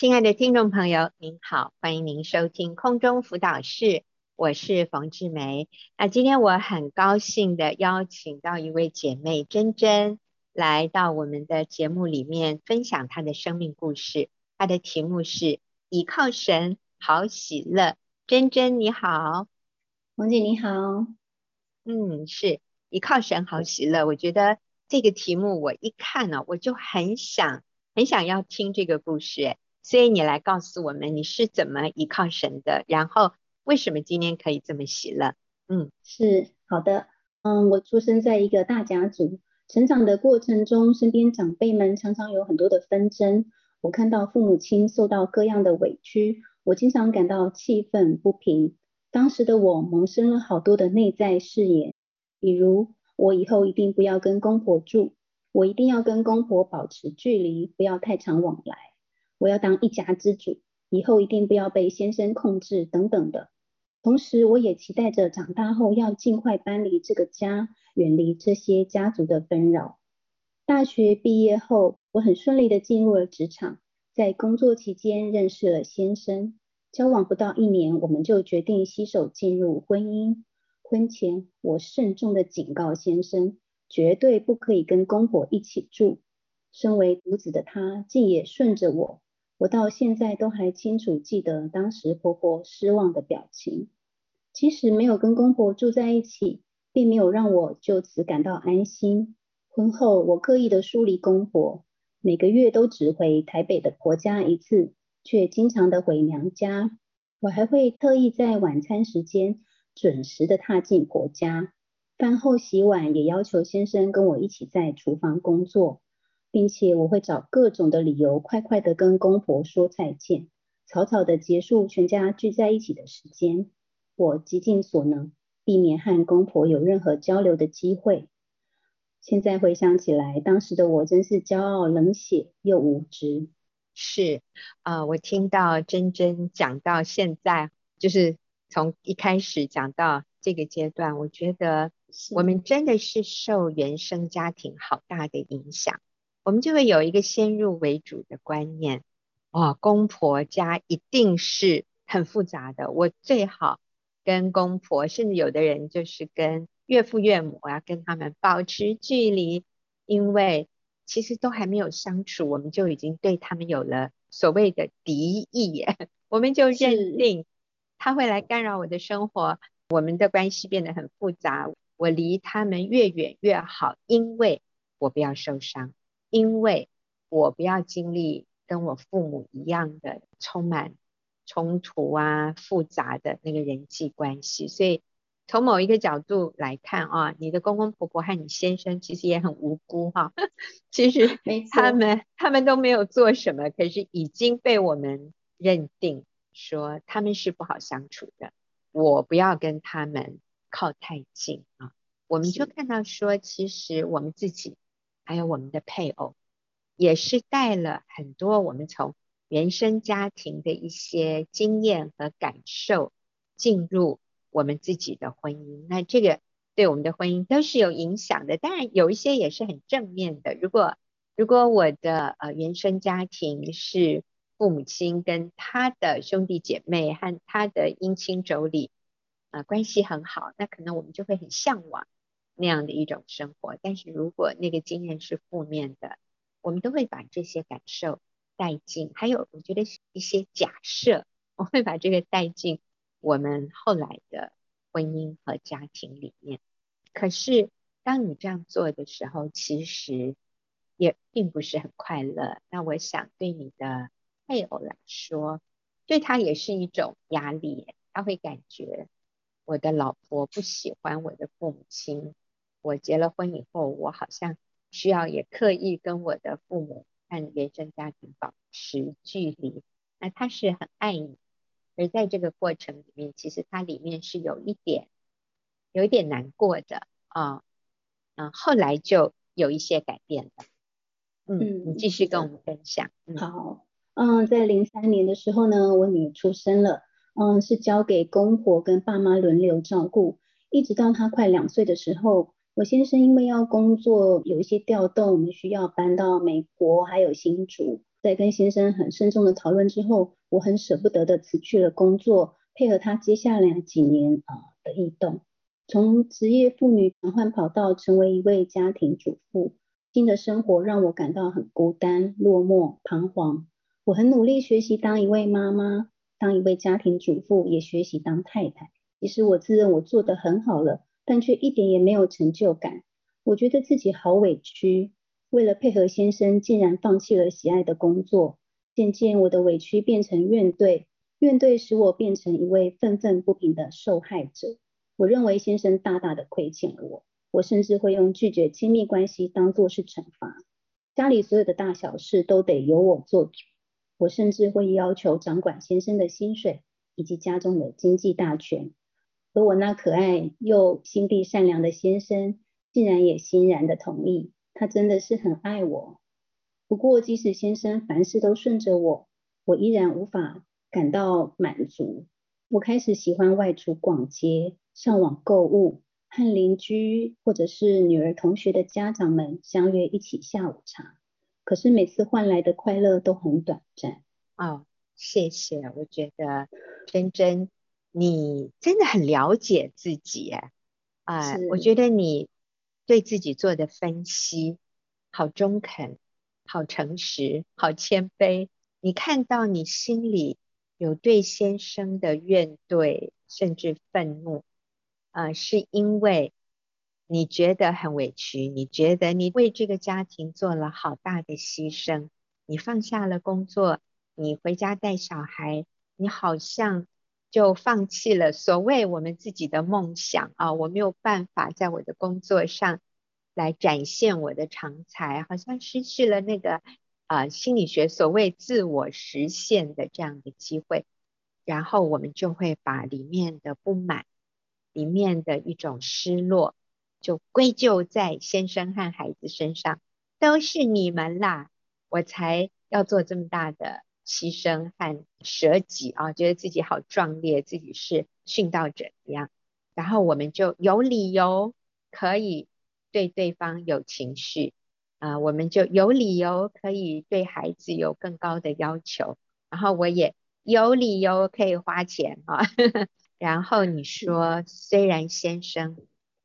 亲爱的听众朋友，您好，欢迎您收听空中辅导室，我是冯志梅。那今天我很高兴的邀请到一位姐妹珍珍来到我们的节目里面分享她的生命故事。她的题目是倚靠神，好喜乐。珍珍你好，冯姐你好，嗯，是倚靠神，好喜乐。我觉得这个题目我一看呢、哦，我就很想很想要听这个故事。所以你来告诉我们你是怎么依靠神的，然后为什么今天可以这么喜乐？嗯，是好的。嗯，我出生在一个大家族，成长的过程中，身边长辈们常常有很多的纷争。我看到父母亲受到各样的委屈，我经常感到气愤不平。当时的我萌生了好多的内在誓言，比如我以后一定不要跟公婆住，我一定要跟公婆保持距离，不要太常往来。我要当一家之主，以后一定不要被先生控制等等的。同时，我也期待着长大后要尽快搬离这个家，远离这些家族的纷扰。大学毕业后，我很顺利的进入了职场，在工作期间认识了先生，交往不到一年，我们就决定携手进入婚姻。婚前，我慎重的警告先生，绝对不可以跟公婆一起住。身为独子的他，竟也顺着我。我到现在都还清楚记得当时婆婆失望的表情。其实没有跟公婆住在一起，并没有让我就此感到安心。婚后，我刻意的疏离公婆，每个月都只回台北的婆家一次，却经常的回娘家。我还会特意在晚餐时间准时的踏进婆家，饭后洗碗也要求先生跟我一起在厨房工作。并且我会找各种的理由，快快的跟公婆说再见，草草的结束全家聚在一起的时间。我极尽所能，避免和公婆有任何交流的机会。现在回想起来，当时的我真是骄傲、冷血又无知。是啊，呃，我听到珍珍讲到现在，就是从一开始讲到这个阶段，我觉得我们真的是受原生家庭好大的影响。我们就会有一个先入为主的观念，哦，公婆家一定是很复杂的，我最好跟公婆，甚至有的人就是跟岳父岳母我要，跟他们保持距离，因为其实都还没有相处，我们就已经对他们有了所谓的敌意，我们就认定他会来干扰我的生活，我们的关系变得很复杂，我离他们越远越好，因为我不要受伤。因为我不要经历跟我父母一样的充满冲突啊、复杂的那个人际关系，所以从某一个角度来看啊，你的公公婆婆和你先生其实也很无辜哈。其实 他们他们都没有做什么，可是已经被我们认定说他们是不好相处的，我不要跟他们靠太近啊。我们就看到说，其实我们自己。还有我们的配偶，也是带了很多我们从原生家庭的一些经验和感受进入我们自己的婚姻。那这个对我们的婚姻都是有影响的。当然有一些也是很正面的。如果如果我的呃原生家庭是父母亲跟他的兄弟姐妹和他的姻亲妯娌啊、呃、关系很好，那可能我们就会很向往。那样的一种生活，但是如果那个经验是负面的，我们都会把这些感受带进。还有，我觉得一些假设，我会把这个带进我们后来的婚姻和家庭里面。可是，当你这样做的时候，其实也并不是很快乐。那我想，对你的配偶来说，对他也是一种压力。他会感觉我的老婆不喜欢我的父母亲。我结了婚以后，我好像需要也刻意跟我的父母和原生家庭保持距离。那他是很爱你，而在这个过程里面，其实他里面是有一点，有一点难过的啊。嗯，后来就有一些改变了。嗯，你继续跟我们分享。嗯、好，嗯，在零三年的时候呢，我女儿出生了，嗯，是交给公婆跟爸妈轮流照顾，一直到她快两岁的时候。我先生因为要工作有一些调动，我们需要搬到美国还有新竹。在跟先生很慎重的讨论之后，我很舍不得的辞去了工作，配合他接下来几年啊的异动，从职业妇女转换跑道，成为一位家庭主妇。新的生活让我感到很孤单、落寞、彷徨。我很努力学习当一位妈妈，当一位家庭主妇，也学习当太太。其实我自认我做得很好了，但却一点也没有成就感。我觉得自己好委屈。为了配合先生，竟然放弃了喜爱的工作。渐渐，我的委屈变成怨怼，怨怼使我变成一位愤愤不平的受害者。我认为先生大大的亏欠了我，我甚至会用拒绝亲密关系当做是惩罚。家里所有的大小事都得由我做主，我甚至会要求掌管先生的薪水以及家中的经济大权。而我那可爱又心地善良的先生，竟然也欣然的同意。他真的是很爱我，不过即使先生凡事都顺着我，我依然无法感到满足。我开始喜欢外出逛街、上网购物，和邻居或者是女儿同学的家长们相约一起下午茶。可是每次换来的快乐都很短暂。哦，谢谢，我觉得真真你真的很了解自己哎，啊、呃，我觉得你。对自己做的分析，好中肯，好诚实，好谦卑。你看到你心里有对先生的怨怼，甚至愤怒，呃，是因为你觉得很委屈，你觉得你为这个家庭做了好大的牺牲，你放下了工作，你回家带小孩，你好像。就放弃了所谓我们自己的梦想啊！我没有办法在我的工作上来展现我的长才，好像失去了那个啊心理学所谓自我实现的这样的机会，然后我们就会把里面的不满、里面的一种失落，就归咎在先生和孩子身上，都是你们啦，我才要做这么大的。牺牲和舍己啊，觉得自己好壮烈，自己是殉道者一样，然后我们就有理由可以对对方有情绪啊，我们就有理由可以对孩子有更高的要求，然后我也有理由可以花钱啊。然后你说，虽然先生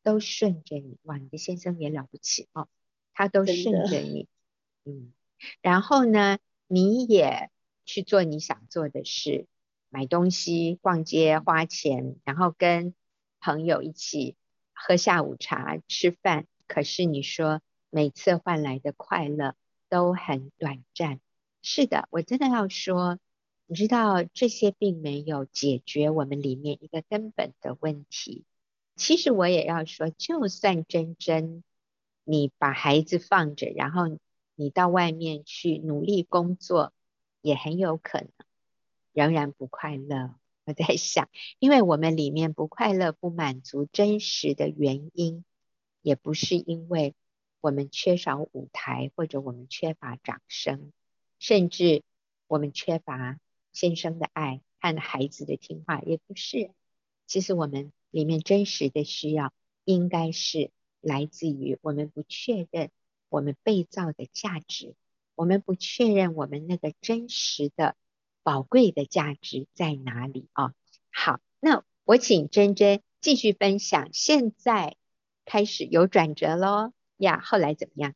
都顺着你，哇，你的先生也了不起哦，他都顺着你，嗯，然后呢，你也。去做你想做的事，买东西、逛街、花钱，然后跟朋友一起喝下午茶、吃饭。可是你说每次换来的快乐都很短暂。是的，我真的要说，你知道这些并没有解决我们里面一个根本的问题。其实我也要说，就算真真你把孩子放着，然后你到外面去努力工作。也很有可能仍然不快乐。我在想，因为我们里面不快乐、不满足，真实的原因，也不是因为我们缺少舞台，或者我们缺乏掌声，甚至我们缺乏先生的爱和孩子的听话，也不是。其实我们里面真实的需要，应该是来自于我们不确认我们被造的价值。我们不确认我们那个真实的宝贵的价值在哪里啊？好，那我请珍珍继续分享。现在开始有转折喽呀？后来怎么样？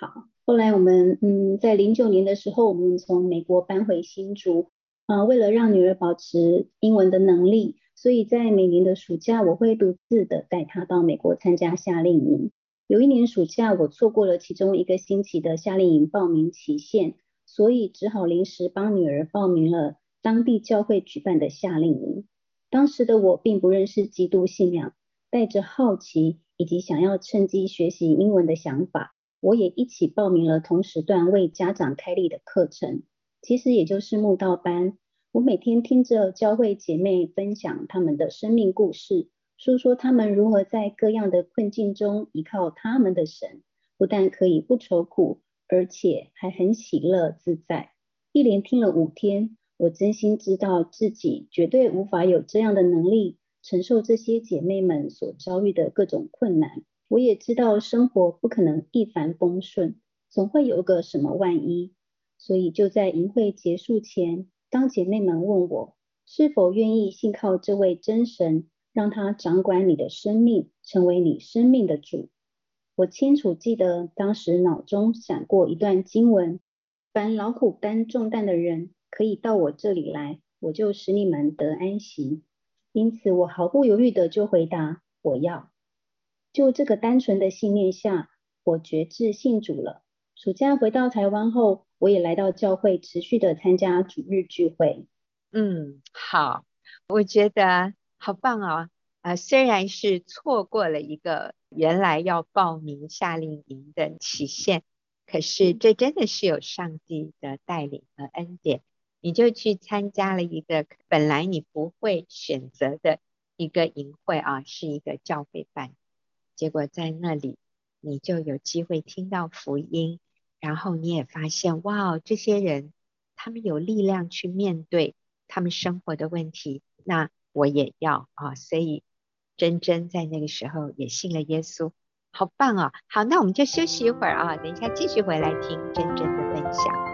好，后来我们嗯，在零九年的时候，我们从美国搬回新竹啊，为了让女儿保持英文的能力，所以在每年的暑假，我会独自的带她到美国参加夏令营。有一年暑假，我错过了其中一个星期的夏令营报名期限，所以只好临时帮女儿报名了当地教会举办的夏令营。当时的我并不认识基督信仰，带着好奇以及想要趁机学习英文的想法，我也一起报名了同时段为家长开立的课程，其实也就是慕道班。我每天听着教会姐妹分享她们的生命故事。说说他们如何在各样的困境中依靠他们的神，不但可以不愁苦，而且还很喜乐自在。一连听了五天，我真心知道自己绝对无法有这样的能力承受这些姐妹们所遭遇的各种困难。我也知道生活不可能一帆风顺，总会有个什么万一。所以就在营会结束前，当姐妹们问我是否愿意信靠这位真神，让他掌管你的生命，成为你生命的主。我清楚记得当时脑中闪过一段经文：凡劳苦担重担的人，可以到我这里来，我就使你们得安息。因此，我毫不犹豫的就回答：我要。就这个单纯的信念下，我决志信主了。暑假回到台湾后，我也来到教会，持续的参加主日聚会。嗯，好，我觉得好棒哦。啊、呃，虽然是错过了一个原来要报名夏令营的期限，可是这真的是有上帝的带领和恩典，你就去参加了一个本来你不会选择的一个营会啊，是一个教会办，结果在那里你就有机会听到福音，然后你也发现哇，这些人他们有力量去面对他们生活的问题，那我也要啊，所以。珍珍在那个时候也信了耶稣，好棒啊！好，那我们就休息一会儿啊，等一下继续回来听珍珍的分享。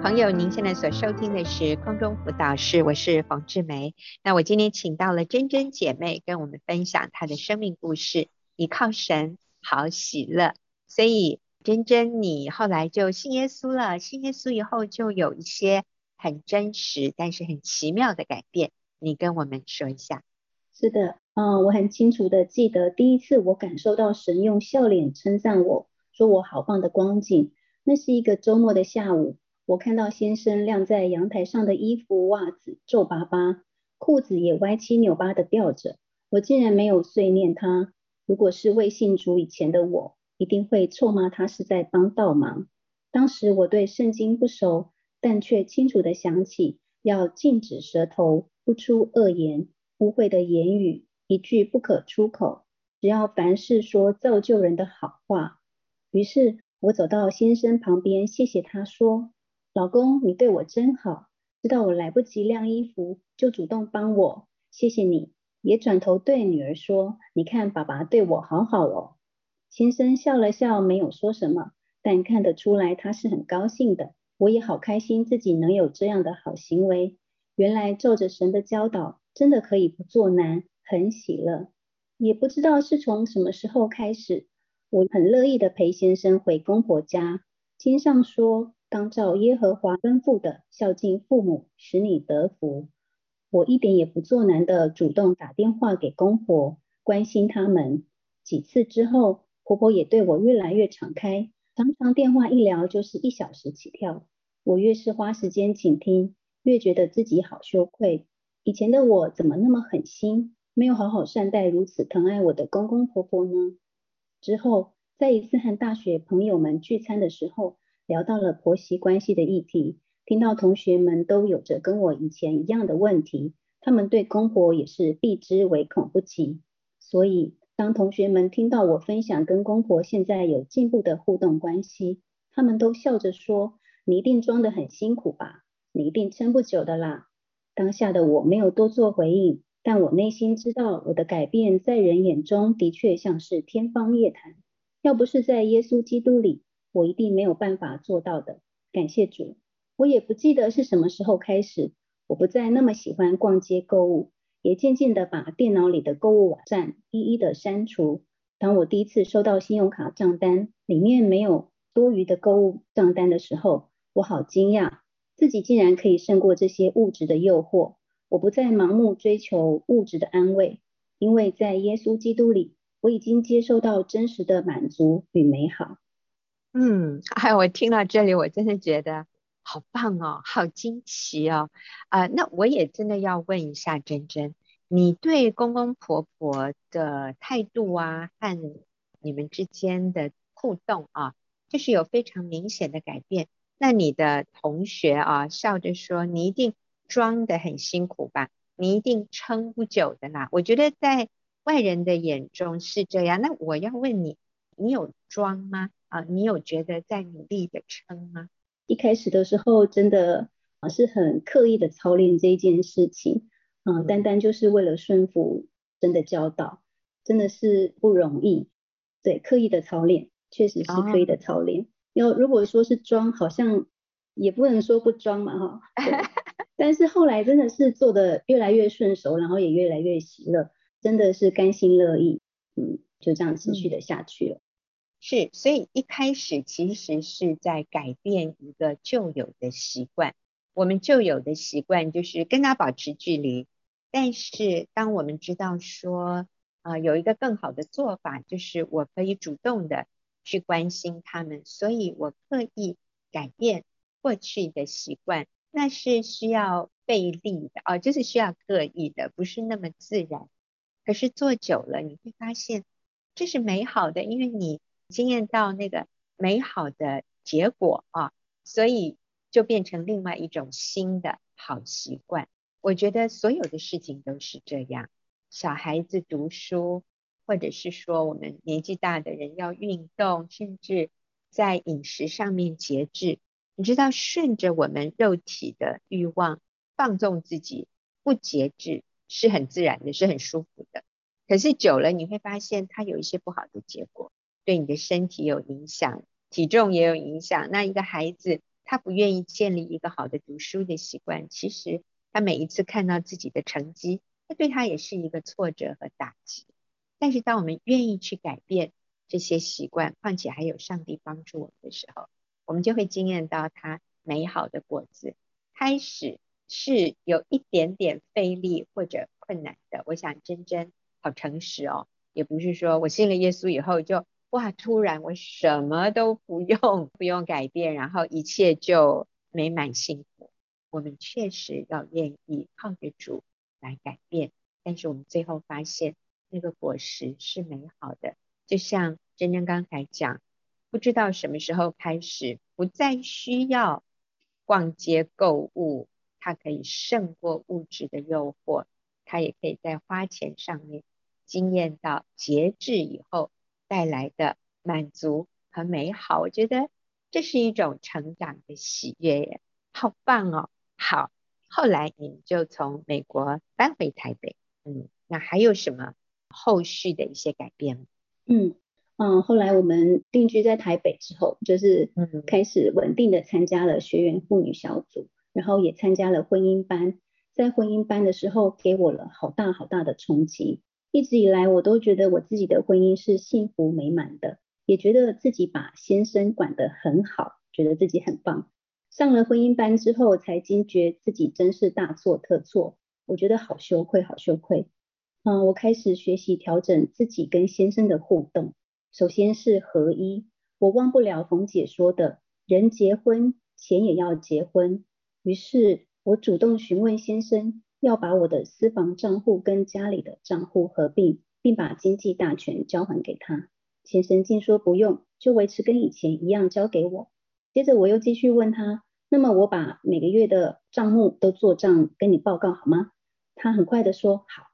朋友，您现在所收听的是空中辅导室，我是冯志梅。那我今天请到了珍珍姐妹跟我们分享她的生命故事，依靠神，好喜乐。所以珍珍，你后来就信耶稣了，信耶稣以后就有一些很真实但是很奇妙的改变，你跟我们说一下。是的，嗯，我很清楚的记得第一次我感受到神用笑脸称赞我，说我好棒的光景，那是一个周末的下午。我看到先生晾在阳台上的衣服、袜子皱巴巴，裤子也歪七扭八的吊着。我竟然没有碎念他。如果是未信主以前的我，一定会臭骂他是在帮倒忙。当时我对圣经不熟，但却清楚地想起要禁止舌头，不出恶言、污秽的言语，一句不可出口。只要凡事说造就人的好话。于是我走到先生旁边，谢谢他说。老公，你对我真好，知道我来不及晾衣服，就主动帮我，谢谢你。也转头对女儿说：“你看，爸爸对我好好哦。”先生笑了笑，没有说什么，但看得出来他是很高兴的。我也好开心自己能有这样的好行为。原来照着神的教导，真的可以不做难，很喜乐。也不知道是从什么时候开始，我很乐意的陪先生回公婆家。经上说。当照耶和华吩咐的孝敬父母，使你得福。我一点也不做难的，主动打电话给公婆，关心他们。几次之后，婆婆也对我越来越敞开，常常电话一聊就是一小时起跳。我越是花时间倾听，越觉得自己好羞愧。以前的我怎么那么狠心，没有好好善待如此疼爱我的公公婆婆呢？之后，在一次和大学朋友们聚餐的时候，聊到了婆媳关系的议题，听到同学们都有着跟我以前一样的问题，他们对公婆也是避之唯恐不及。所以，当同学们听到我分享跟公婆现在有进步的互动关系，他们都笑着说：“你一定装得很辛苦吧？你一定撑不久的啦。”当下的我没有多做回应，但我内心知道，我的改变在人眼中的确像是天方夜谭。要不是在耶稣基督里，我一定没有办法做到的，感谢主。我也不记得是什么时候开始，我不再那么喜欢逛街购物，也渐渐的把电脑里的购物网站一一的删除。当我第一次收到信用卡账单，里面没有多余的购物账单的时候，我好惊讶，自己竟然可以胜过这些物质的诱惑。我不再盲目追求物质的安慰，因为在耶稣基督里，我已经接受到真实的满足与美好。嗯，哎，我听到这里，我真的觉得好棒哦，好惊奇哦，啊、那我也真的要问一下珍珍，你对公公婆婆的态度啊，和你们之间的互动啊，就是有非常明显的改变。那你的同学啊，笑着说，你一定装得很辛苦吧？你一定撑不久的啦。我觉得在外人的眼中是这样。那我要问你，你有装吗？啊，你有觉得在努力的撑吗？一开始的时候，真的啊是很刻意的操练这一件事情，啊，单单就是为了顺服真的教导，真的是不容易。对，刻意的操练，确实是刻意的操练。要、哦、如果说是装，好像也不能说不装嘛，哈。但是后来真的是做的越来越顺手，然后也越来越喜乐，真的是甘心乐意，嗯，就这样持续的下去了。是，所以一开始其实是在改变一个旧有的习惯。我们旧有的习惯就是跟他保持距离，但是当我们知道说，啊、呃，有一个更好的做法，就是我可以主动的去关心他们，所以我刻意改变过去的习惯，那是需要费力的啊、哦，就是需要刻意的，不是那么自然。可是做久了，你会发现这是美好的，因为你。经验到那个美好的结果啊，所以就变成另外一种新的好习惯。我觉得所有的事情都是这样，小孩子读书，或者是说我们年纪大的人要运动，甚至在饮食上面节制。你知道，顺着我们肉体的欲望放纵自己，不节制是很自然的，是很舒服的。可是久了，你会发现它有一些不好的结果。对你的身体有影响，体重也有影响。那一个孩子，他不愿意建立一个好的读书的习惯，其实他每一次看到自己的成绩，那对他也是一个挫折和打击。但是当我们愿意去改变这些习惯，况且还有上帝帮助我们的时候，我们就会经验到他美好的果子。开始是有一点点费力或者困难的。我想真真好诚实哦，也不是说我信了耶稣以后就。哇！突然我什么都不用，不用改变，然后一切就美满幸福。我们确实要愿意靠着主来改变，但是我们最后发现那个果实是美好的。就像珍珍刚才讲，不知道什么时候开始不再需要逛街购物，它可以胜过物质的诱惑，它也可以在花钱上面经验到节制以后。带来的满足和美好，我觉得这是一种成长的喜悦耶，好棒哦！好，后来你们就从美国搬回台北，嗯，那还有什么后续的一些改变吗？嗯嗯，后来我们定居在台北之后，就是开始稳定的参加了学员妇女小组，然后也参加了婚姻班，在婚姻班的时候，给我了好大好大的冲击。一直以来，我都觉得我自己的婚姻是幸福美满的，也觉得自己把先生管得很好，觉得自己很棒。上了婚姻班之后，才惊觉自己真是大错特错，我觉得好羞愧，好羞愧。嗯，我开始学习调整自己跟先生的互动，首先是合一。我忘不了冯姐说的，人结婚，钱也要结婚。于是我主动询问先生。要把我的私房账户跟家里的账户合并，并把经济大权交还给他。先生竟说不用，就维持跟以前一样交给我。接着我又继续问他，那么我把每个月的账目都做账跟你报告好吗？他很快的说好。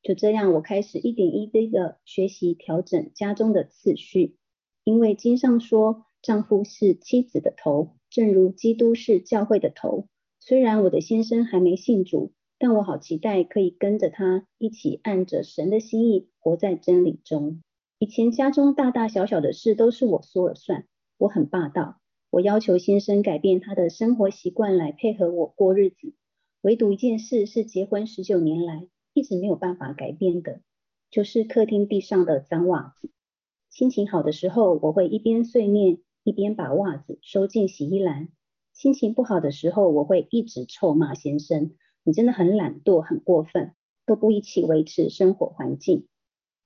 就这样，我开始一点一滴的学习调整家中的次序，因为经上说，丈夫是妻子的头，正如基督是教会的头。虽然我的先生还没信主。但我好期待可以跟着他一起按着神的心意活在真理中。以前家中大大小小的事都是我说了算，我很霸道，我要求先生改变他的生活习惯来配合我过日子。唯独一件事是结婚十九年来一直没有办法改变的，就是客厅地上的脏袜子。心情好的时候，我会一边碎念一边把袜子收进洗衣篮；心情不好的时候，我会一直臭骂先生。你真的很懒惰，很过分，都不一起维持生活环境。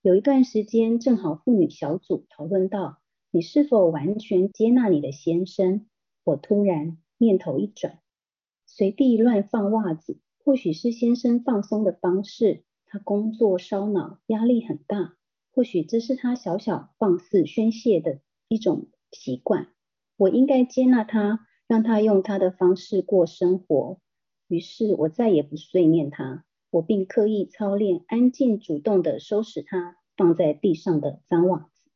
有一段时间，正好妇女小组讨论到，你是否完全接纳你的先生？我突然念头一转，随地乱放袜子，或许是先生放松的方式。他工作烧脑，压力很大，或许这是他小小放肆宣泄的一种习惯。我应该接纳他，让他用他的方式过生活。于是我再也不碎念他，我并刻意操练，安静主动地收拾他放在地上的脏袜子。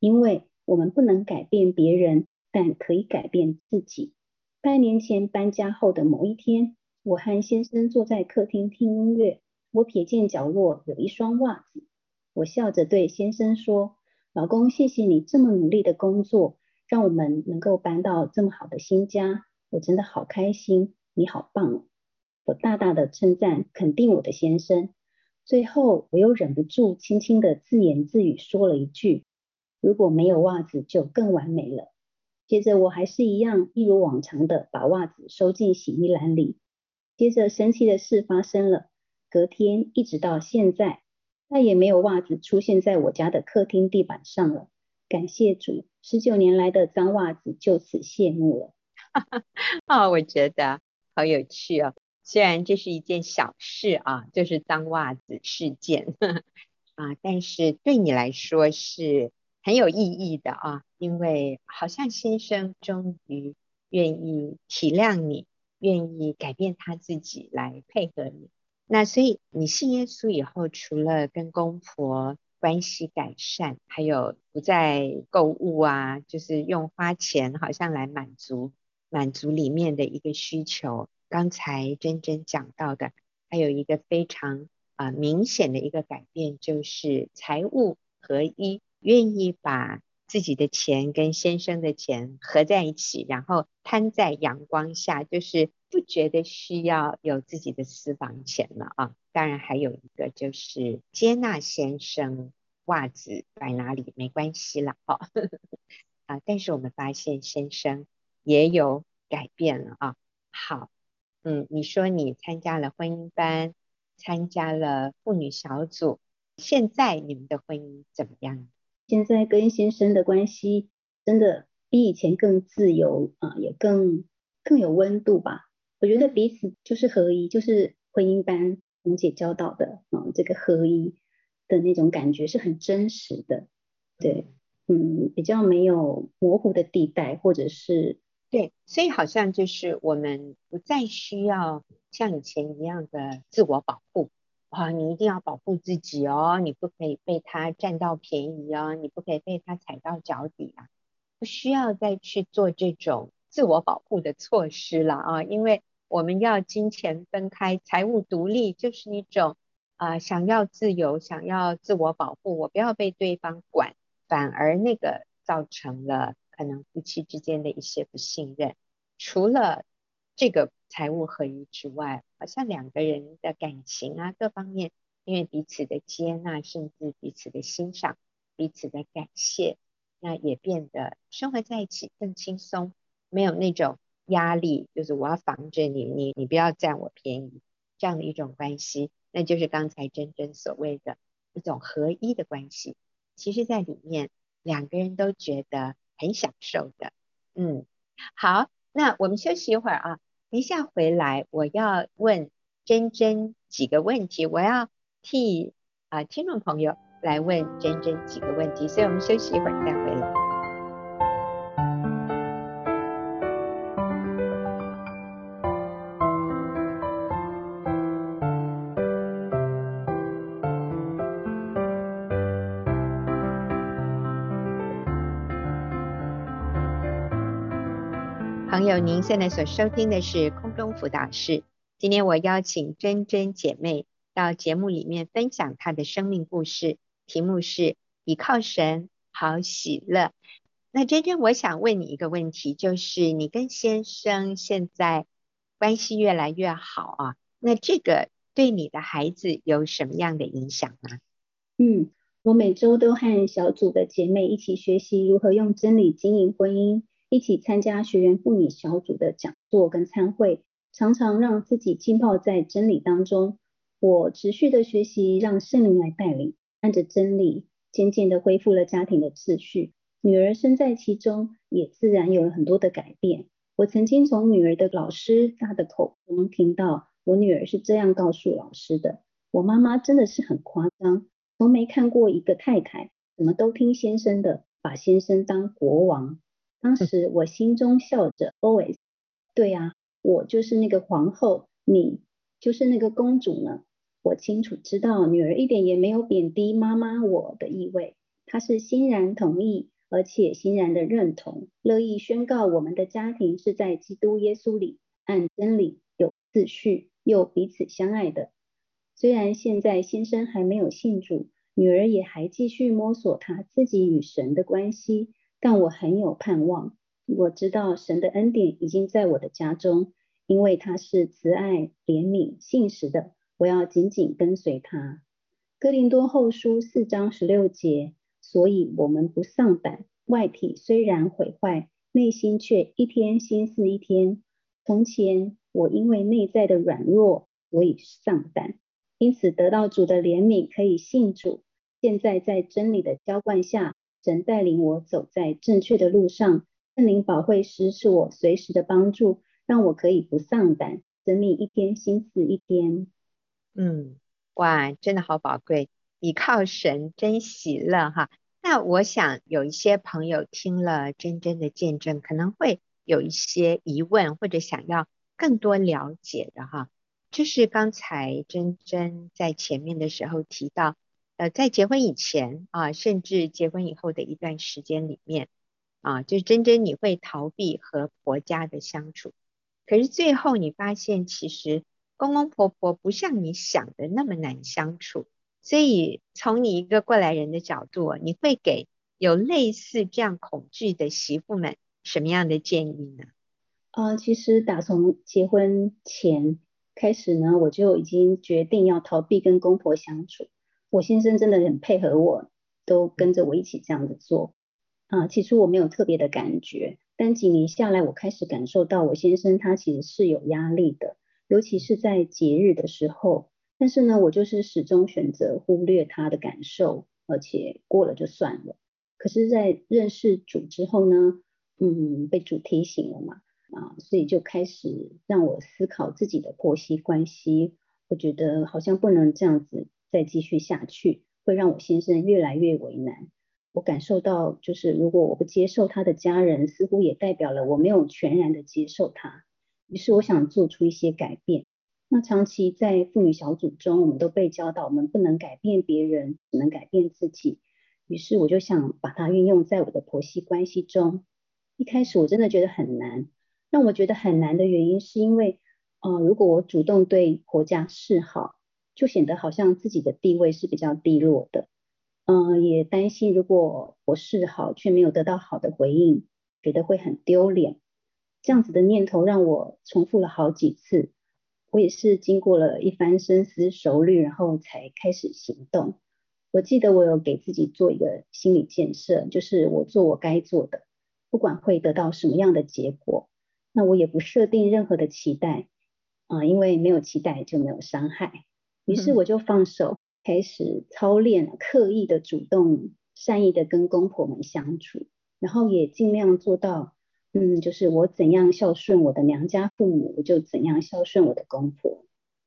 因为我们不能改变别人，但可以改变自己。半年前搬家后的某一天，我和先生坐在客厅听音乐，我瞥见角落有一双袜子，我笑着对先生说：“老公，谢谢你这么努力的工作，让我们能够搬到这么好的新家，我真的好开心，你好棒哦。”我大大的称赞肯定我的先生，最后我又忍不住轻轻的自言自语说了一句：“如果没有袜子就更完美了。”接着我还是一样一如往常的把袜子收进洗衣篮里。接着神奇的事发生了，隔天一直到现在，再也没有袜子出现在我家的客厅地板上了。感谢主，十九年来的脏袜子就此谢幕了。啊、我觉得好有趣哦。虽然这是一件小事啊，就是脏袜子事件啊，但是对你来说是。很有意义的啊，因为好像先生终于愿意体谅你，愿意改变他自己来配合你。那所以你信耶稣以后，除了跟公婆关系改善，还有不再购物啊，就是用花钱好像来满足满足里面的一个需求。刚才真真讲到的，还有一个非常啊、明显的一个改变，就是财务合一。愿意把自己的钱跟先生的钱合在一起，然后摊在阳光下，就是不觉得需要有自己的私房钱了啊。当然还有一个就是接纳先生袜子摆哪里没关系了啊。啊，但是我们发现先生也有改变了啊。好，嗯，你说你参加了婚姻班，参加了妇女小组，现在你们的婚姻怎么样？现在跟先生的关系真的比以前更自由啊，也更更有温度吧。我觉得彼此就是合一，就是婚姻班红姐教导的啊，这个合一的那种感觉是很真实的。对，嗯，比较没有模糊的地带，或者是对，所以好像就是我们不再需要像以前一样的自我保护。啊，你一定要保护自己哦，你不可以被他占到便宜哦，你不可以被他踩到脚底啊，不需要再去做这种自我保护的措施了啊，因为我们要金钱分开，财务独立，就是一种啊、想要自由，想要自我保护，我不要被对方管，反而那个造成了可能夫妻之间的一些不信任，除了这个。财务合一之外，好像两个人的感情啊，各方面，因为彼此的接纳，甚至彼此的欣赏，彼此的感谢，那也变得生活在一起更轻松，没有那种压力，就是我要防着你，你你不要占我便宜，这样的一种关系，那就是刚才珍珍所谓的一种合一的关系。其实，在里面两个人都觉得很享受的。嗯，好，那我们休息一会儿啊。一下回来，我要问珍珍几个问题，我要替啊、听众朋友来问珍珍几个问题，所以我们休息一会儿再回来。友，您现在所收听的是空中辅导室。今天我邀请真真姐妹到节目里面分享她的生命故事，题目是“倚靠神，好喜乐”。那真真，我想问你一个问题，就是你跟先生现在关系越来越好啊，那这个对你的孩子有什么样的影响吗？嗯，我每周都和小组的姐妹一起学习如何用真理经营婚姻。一起参加学员妇女小组的讲座跟参会，常常让自己浸泡在真理当中。我持续的学习，让圣灵来带领，按着真理，渐渐的恢复了家庭的秩序。女儿身在其中，也自然有了很多的改变。我曾经从女儿的老师她的口中听到，我女儿是这样告诉老师的：我妈妈真的是很夸张，从没看过一个太太怎么都听先生的，把先生当国王。当时我心中笑着，always，对呀，我就是那个皇后，你就是那个公主呢。我清楚知道女儿一点也没有贬低妈妈我的意味，她是欣然同意，而且欣然的认同，乐意宣告我们的家庭是在基督耶稣里按真理有秩序又彼此相爱的。虽然现在先生还没有信主，女儿也还继续摸索她自己与神的关系，但我很有盼望。我知道神的恩典已经在我的家中，因为他是慈爱、怜悯、信实的。我要紧紧跟随他。哥林多后书四章十六节，所以我们不丧胆，外体虽然毁坏，内心却一天新似一天。从前我因为内在的软弱，所以丧胆，因此得到主的怜悯，可以信主。现在在真理的浇灌下，神带领我走在正确的路上。圣灵保惠师是我随时的帮助，让我可以不丧胆，生命一天心思一天。嗯，哇，真的好宝贵，倚靠神真喜乐哈。那我想有一些朋友听了真真的见证，可能会有一些疑问，或者想要更多了解的哈。就是刚才真真在前面的时候提到，呃，在结婚以前啊，甚至结婚以后的一段时间里面。啊，就是真真你会逃避和婆家的相处，可是最后你发现其实公公婆婆不像你想的那么难相处，所以从你一个过来人的角度，你会给有类似这样恐惧的媳妇们什么样的建议呢？呃，其实打从结婚前开始呢，我就已经决定要逃避跟公婆相处。我先生真的很配合我，都跟着我一起这样子做。啊，起初我没有特别的感觉，但几年下来，我开始感受到我先生他其实是有压力的，尤其是在节日的时候。但是呢，我就是始终选择忽略他的感受，而且过了就算了。可是，在认识主之后呢，嗯，被主提醒了嘛，啊，所以就开始让我思考自己的婆媳关系。我觉得好像不能这样子再继续下去，会让我先生越来越为难。我感受到，就是如果我不接受他的家人，似乎也代表了我没有全然的接受他。于是我想做出一些改变。那长期在妇女小组中，我们都被教导，我们不能改变别人，只能改变自己。于是我就想把它运用在我的婆媳关系中。一开始我真的觉得很难，让我觉得很难的原因是因为，呃，如果我主动对婆家示好，就显得好像自己的地位是比较低落的。嗯，也担心如果我示好却没有得到好的回应，觉得会很丢脸。这样子的念头让我重复了好几次。我也是经过了一番深思熟虑，然后才开始行动。我记得我有给自己做一个心理建设，就是我做我该做的，不管会得到什么样的结果，那我也不设定任何的期待啊，因为没有期待就没有伤害。于是我就放手。开始操练，刻意的主动、善意的跟公婆们相处，然后也尽量做到，嗯，就是我怎样孝顺我的娘家父母，我就怎样孝顺我的公婆。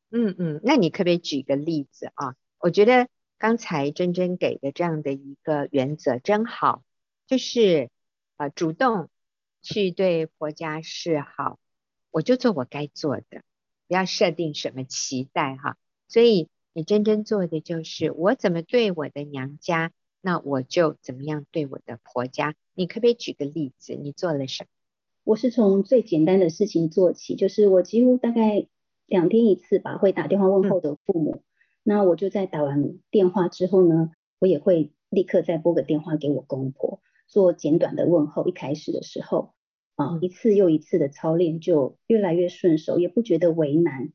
嗯嗯，那你可不可以举个例子啊？我觉得刚才珍珍给的这样的一个原则真好，就是啊，主动去对婆家示好，我就做我该做的，不要设定什么期待哈，所以。你真正做的就是，我怎么对我的娘家，那我就怎么样对我的婆家。你可不可以举个例子？你做了什么？我是从最简单的事情做起，就是我几乎大概两天一次吧，会打电话问候的父母。嗯、那我就在打完电话之后呢，我也会立刻再拨个电话给我公婆，做简短的问候。一开始的时候啊，一次又一次的操练，就越来越顺手，也不觉得为难。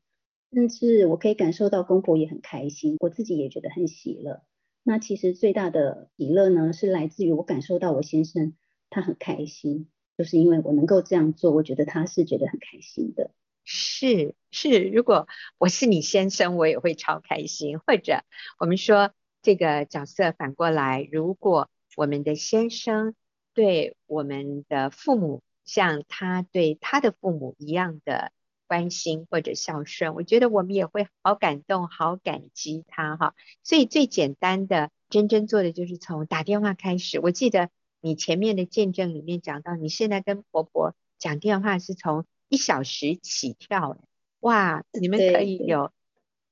但是我可以感受到公婆也很开心，我自己也觉得很喜乐。那其实最大的喜乐呢，是来自于我感受到我先生他很开心，就是因为我能够这样做，我觉得他是觉得很开心的。是是，如果我是你先生，我也会超开心。或者我们说这个角色反过来，如果我们的先生对我们的父母像他对他的父母一样的。关心或者孝顺，我觉得我们也会好感动、好感激他哈。所以最简单的，真真做的就是从打电话开始。我记得你前面的见证里面讲到，你现在跟婆婆讲电话是从一小时起跳，哇，你们可以有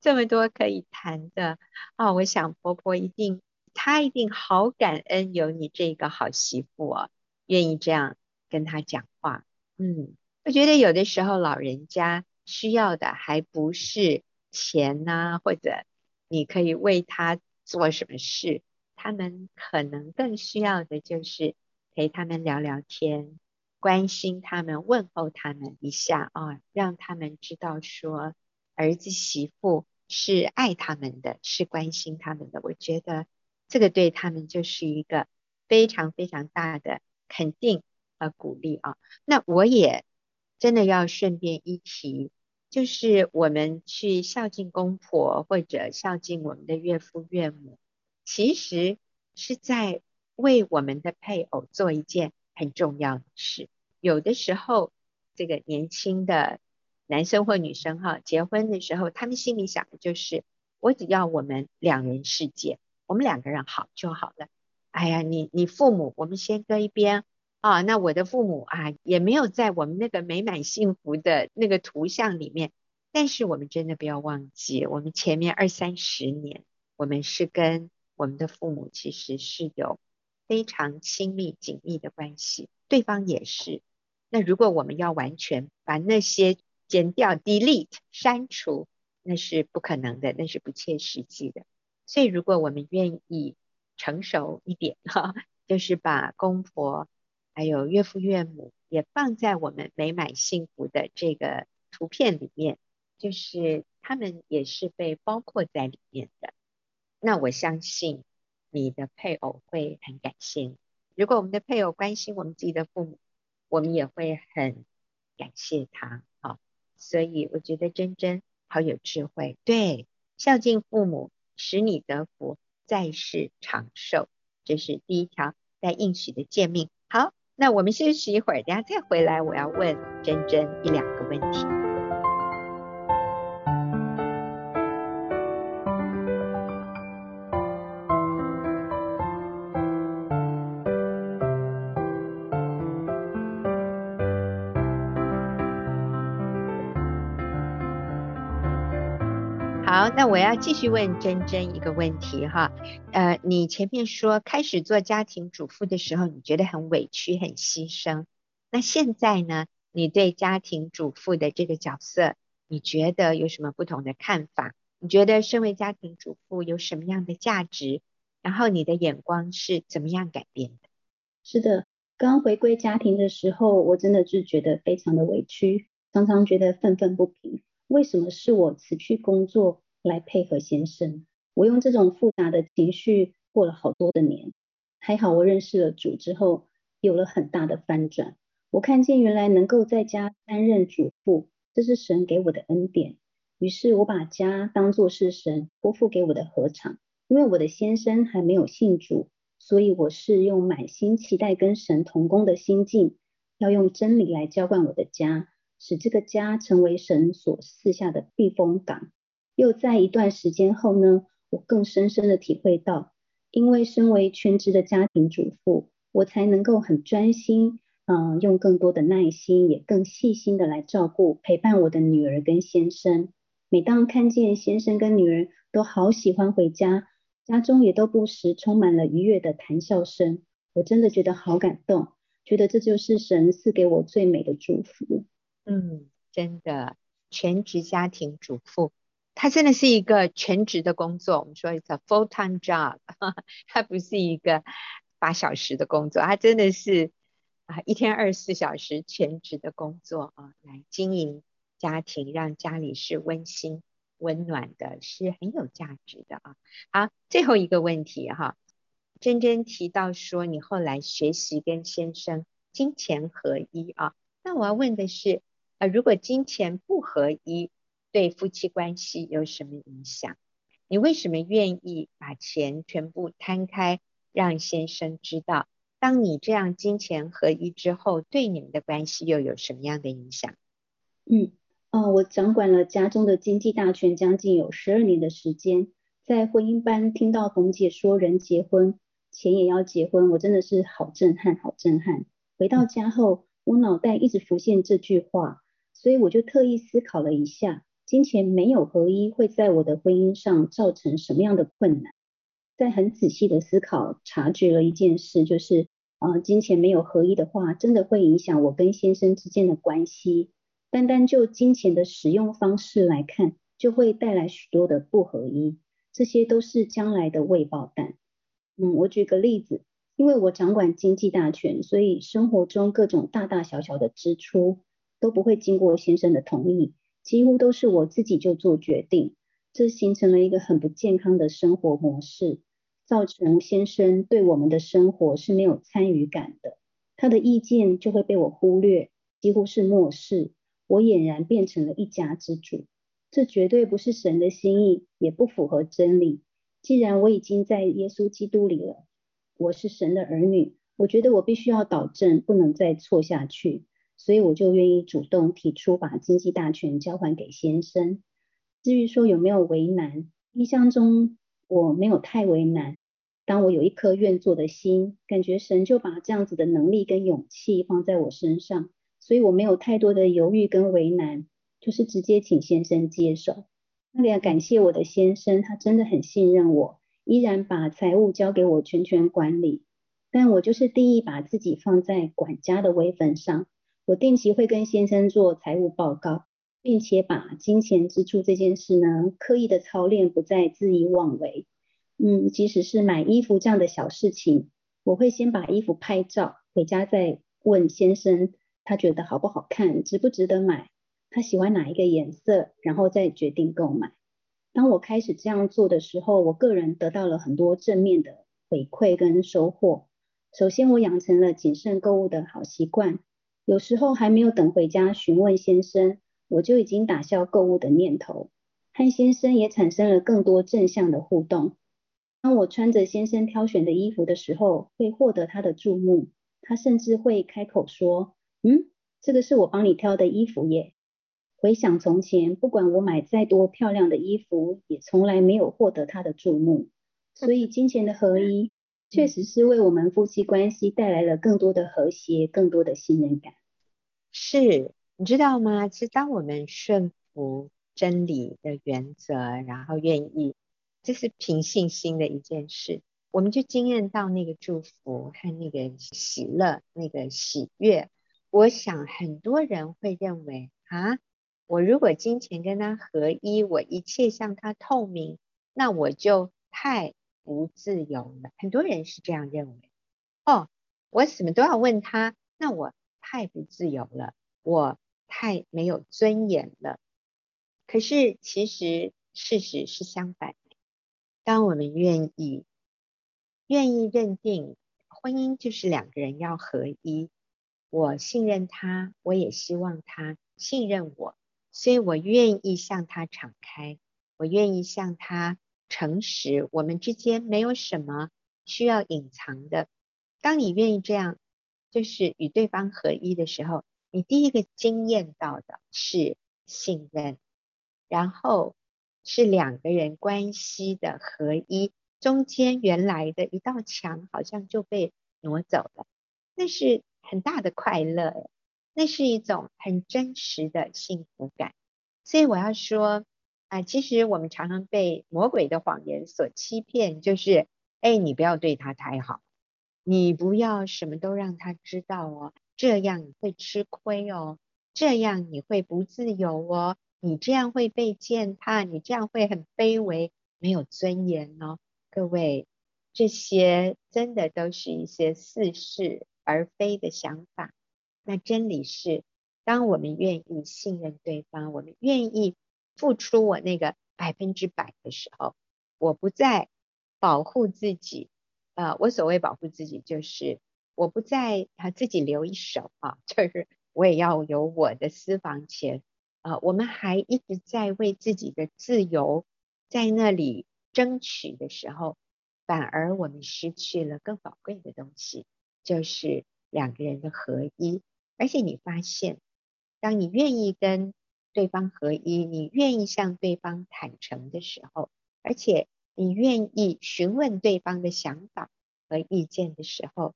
这么多可以谈的啊！我想婆婆一定她一定好感恩有你这个好媳妇哦，愿意这样跟她讲话。嗯，我觉得有的时候老人家需要的还不是钱呐、或者你可以为他做什么事，他们可能更需要的就是陪他们聊聊天，关心他们，问候他们一下啊，让他们知道说儿子媳妇是爱他们的，是关心他们的。我觉得这个对他们就是一个非常非常大的肯定和鼓励啊。那我也真的要顺便一提，就是我们去孝敬公婆或者孝敬我们的岳父岳母，其实是在为我们的配偶做一件很重要的事。有的时候，这个年轻的男生或女生哈，结婚的时候，他们心里想的就是，我只要我们两人世界，我们两个人好就好了。哎呀，你你父母，我们先搁一边啊。那我的父母啊，也没有在我们那个美满幸福的那个图像里面。但是我们真的不要忘记，我们前面二三十年，我们是跟我们的父母其实是有非常亲密紧密的关系，对方也是。那如果我们要完全把那些剪掉、delete、删除，那是不可能的，那是不切实际的。所以，如果我们愿意成熟一点，哈，就是把公婆还有岳父岳母也放在我们美满幸福的这个图片里面，就是他们也是被包括在里面的。那我相信你的配偶会很感谢你。如果我们的配偶关心我们自己的父母，我们也会很感谢他，好，所以我觉得真真好有智慧。对，孝敬父母，使你得福，在世长寿，这是第一条带应许的诫命。好，那我们休息一会儿，等下再回来，我要问珍珍一两个问题。那我要继续问珍珍一个问题哈，呃，你前面说开始做家庭主妇的时候，你觉得很委屈、很牺牲，那现在呢？你对家庭主妇的这个角色，你觉得有什么不同的看法？你觉得身为家庭主妇有什么样的价值？然后你的眼光是怎么样改变的？是的，刚回归家庭的时候，我真的是觉得非常的委屈，常常觉得愤愤不平。为什么是我辞去工作来配合先生？我用这种复杂的情绪过了好多的年，还好我认识了主之后，有了很大的翻转。我看见原来能够在家担任主妇，这是神给我的恩典。于是我把家当作是神托付给我的禾场。因为我的先生还没有信主，所以我是用满心期待跟神同工的心境，要用真理来浇灌我的家。使这个家成为神所赐下的避风港。又在一段时间后呢，我更深深的体会到，因为身为全职的家庭主妇，我才能够很专心，嗯，用更多的耐心，也更细心的来照顾陪伴我的女儿跟先生。每当看见先生跟女儿都好喜欢回家，家中也都不时充满了愉悦的谈笑声，我真的觉得好感动，觉得这就是神赐给我最美的祝福。嗯，真的，全职家庭主妇，她真的是一个全职的工作。我们说 it's a full-time job，它不是一个八小时的工作，它真的是啊一天二十四小时全职的工作啊，来经营家庭，让家里是温馨温暖的，是很有价值的啊。好，最后一个问题哈，真真提到说你后来学习跟先生金钱合一啊，那我要问的是。啊，如果金钱不合一，对夫妻关系有什么影响？你为什么愿意把钱全部摊开，让先生知道？当你这样金钱合一之后，对你们的关系又有什么样的影响？嗯，哦，我掌管了家中的经济大权将近有十二年的时间，在婚姻班听到冯姐说人结婚，钱也要结婚，我真的是好震撼，好震撼。回到家后，我脑袋一直浮现这句话。所以我就特意思考了一下，金钱没有合一会在我的婚姻上造成什么样的困难。在很仔细的思考，察觉了一件事，就是啊、呃，金钱没有合一的话，真的会影响我跟先生之间的关系。单单就金钱的使用方式来看，就会带来许多的不合一，这些都是将来的未爆弹。嗯，我举个例子，因为我掌管经济大权，所以生活中各种大大小小的支出都不会经过先生的同意，几乎都是我自己就做决定。这形成了一个很不健康的生活模式，造成先生对我们的生活是没有参与感的，他的意见就会被我忽略，几乎是漠视，我俨然变成了一家之主，这绝对不是神的心意，也不符合真理。既然我已经在耶稣基督里了，我是神的儿女，我觉得我必须要导正，不能再错下去，所以我就愿意主动提出把经济大权交还给先生。至于说有没有为难，印象中我没有太为难。当我有一颗愿做的心，感觉神就把这样子的能力跟勇气放在我身上，所以我没有太多的犹豫跟为难，就是直接请先生接手。那要感谢我的先生，他真的很信任我，依然把财务交给我全权管理。但我就是定义把自己放在管家的位份上，我定期会跟先生做财务报告。并且把金钱支出这件事呢，刻意的操练，不再恣意妄为。嗯，即使是买衣服这样的小事情，我会先把衣服拍照，回家再问先生，他觉得好不好看，值不值得买，他喜欢哪一个颜色，然后再决定购买。当我开始这样做的时候，我个人得到了很多正面的回馈跟收获。首先，我养成了谨慎购物的好习惯，有时候还没有等回家询问先生。我就已经打消购物的念头，和先生也产生了更多正向的互动。当我穿着先生挑选的衣服的时候，会获得他的注目，他甚至会开口说：“嗯，这个是我帮你挑的衣服耶。”回想从前，不管我买再多漂亮的衣服，也从来没有获得他的注目。所以，金钱的合一确实是为我们夫妻关系带来了更多的和谐，更多的信任感。是。你知道吗？其实当我们顺服真理的原则，然后愿意，这是凭信心的一件事，我们就经验到那个祝福和那个喜乐、那个喜悦。我想很多人会认为啊，我如果金钱跟他合一，我一切向他透明，那我就太不自由了。很多人是这样认为。哦，我什么都要问他，那我太不自由了。我。太没有尊严了。可是其实事实是相反的。当我们愿意愿意认定婚姻就是两个人要合一，我信任他，我也希望他信任我，所以我愿意向他敞开，我愿意向他诚实，我们之间没有什么需要隐藏的。当你愿意这样，就是与对方合一的时候。你第一个经验到的是信任，然后是两个人关系的合一，中间原来的一道墙好像就被挪走了，那是很大的快乐，那是一种很真实的幸福感。所以我要说啊，其实我们常常被魔鬼的谎言所欺骗，就是哎，你不要对他太好，你不要什么都让他知道哦。这样你会吃亏哦，这样你会不自由哦，你这样会被践踏，你这样会很卑微，没有尊严哦。各位，这些真的都是一些似是而非的想法。那真理是，当我们愿意信任对方，我们愿意付出我那个百分之百的时候，我不再保护自己。呃，我所谓保护自己，就是。我不再啊自己留一手啊，就是我也要有我的私房钱啊。我们还一直在为自己的自由在那里争取的时候，反而我们失去了更宝贵的东西，就是两个人的合一。而且你发现，当你愿意跟对方合一，你愿意向对方坦诚的时候，而且你愿意询问对方的想法和意见的时候。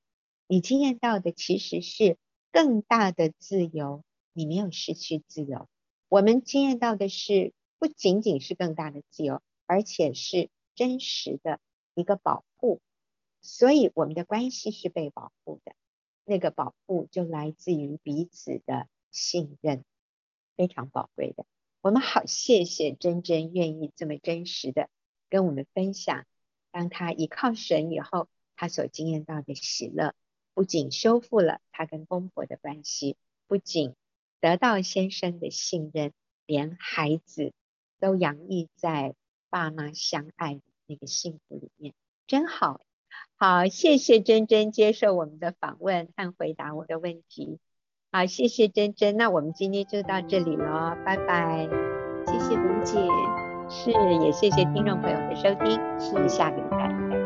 你经验到的其实是更大的自由，你没有失去自由。我们经验到的是不仅仅是更大的自由，而且是真实的一个保护，所以我们的关系是被保护的。那个保护就来自于彼此的信任，非常宝贵的。我们好谢谢真真愿意这么真实的跟我们分享，当他依靠神以后，他所经验到的喜乐，不仅修复了他跟公婆的关系，不仅得到先生的信任，连孩子都洋溢在爸妈相爱的那个幸福里面，真好。好，谢谢真真接受我们的访问和回答我的问题。好，谢谢珍珍，那我们今天就到这里了，拜拜。谢谢卢姐，是，也谢谢听众朋友的收听，是下个礼拜。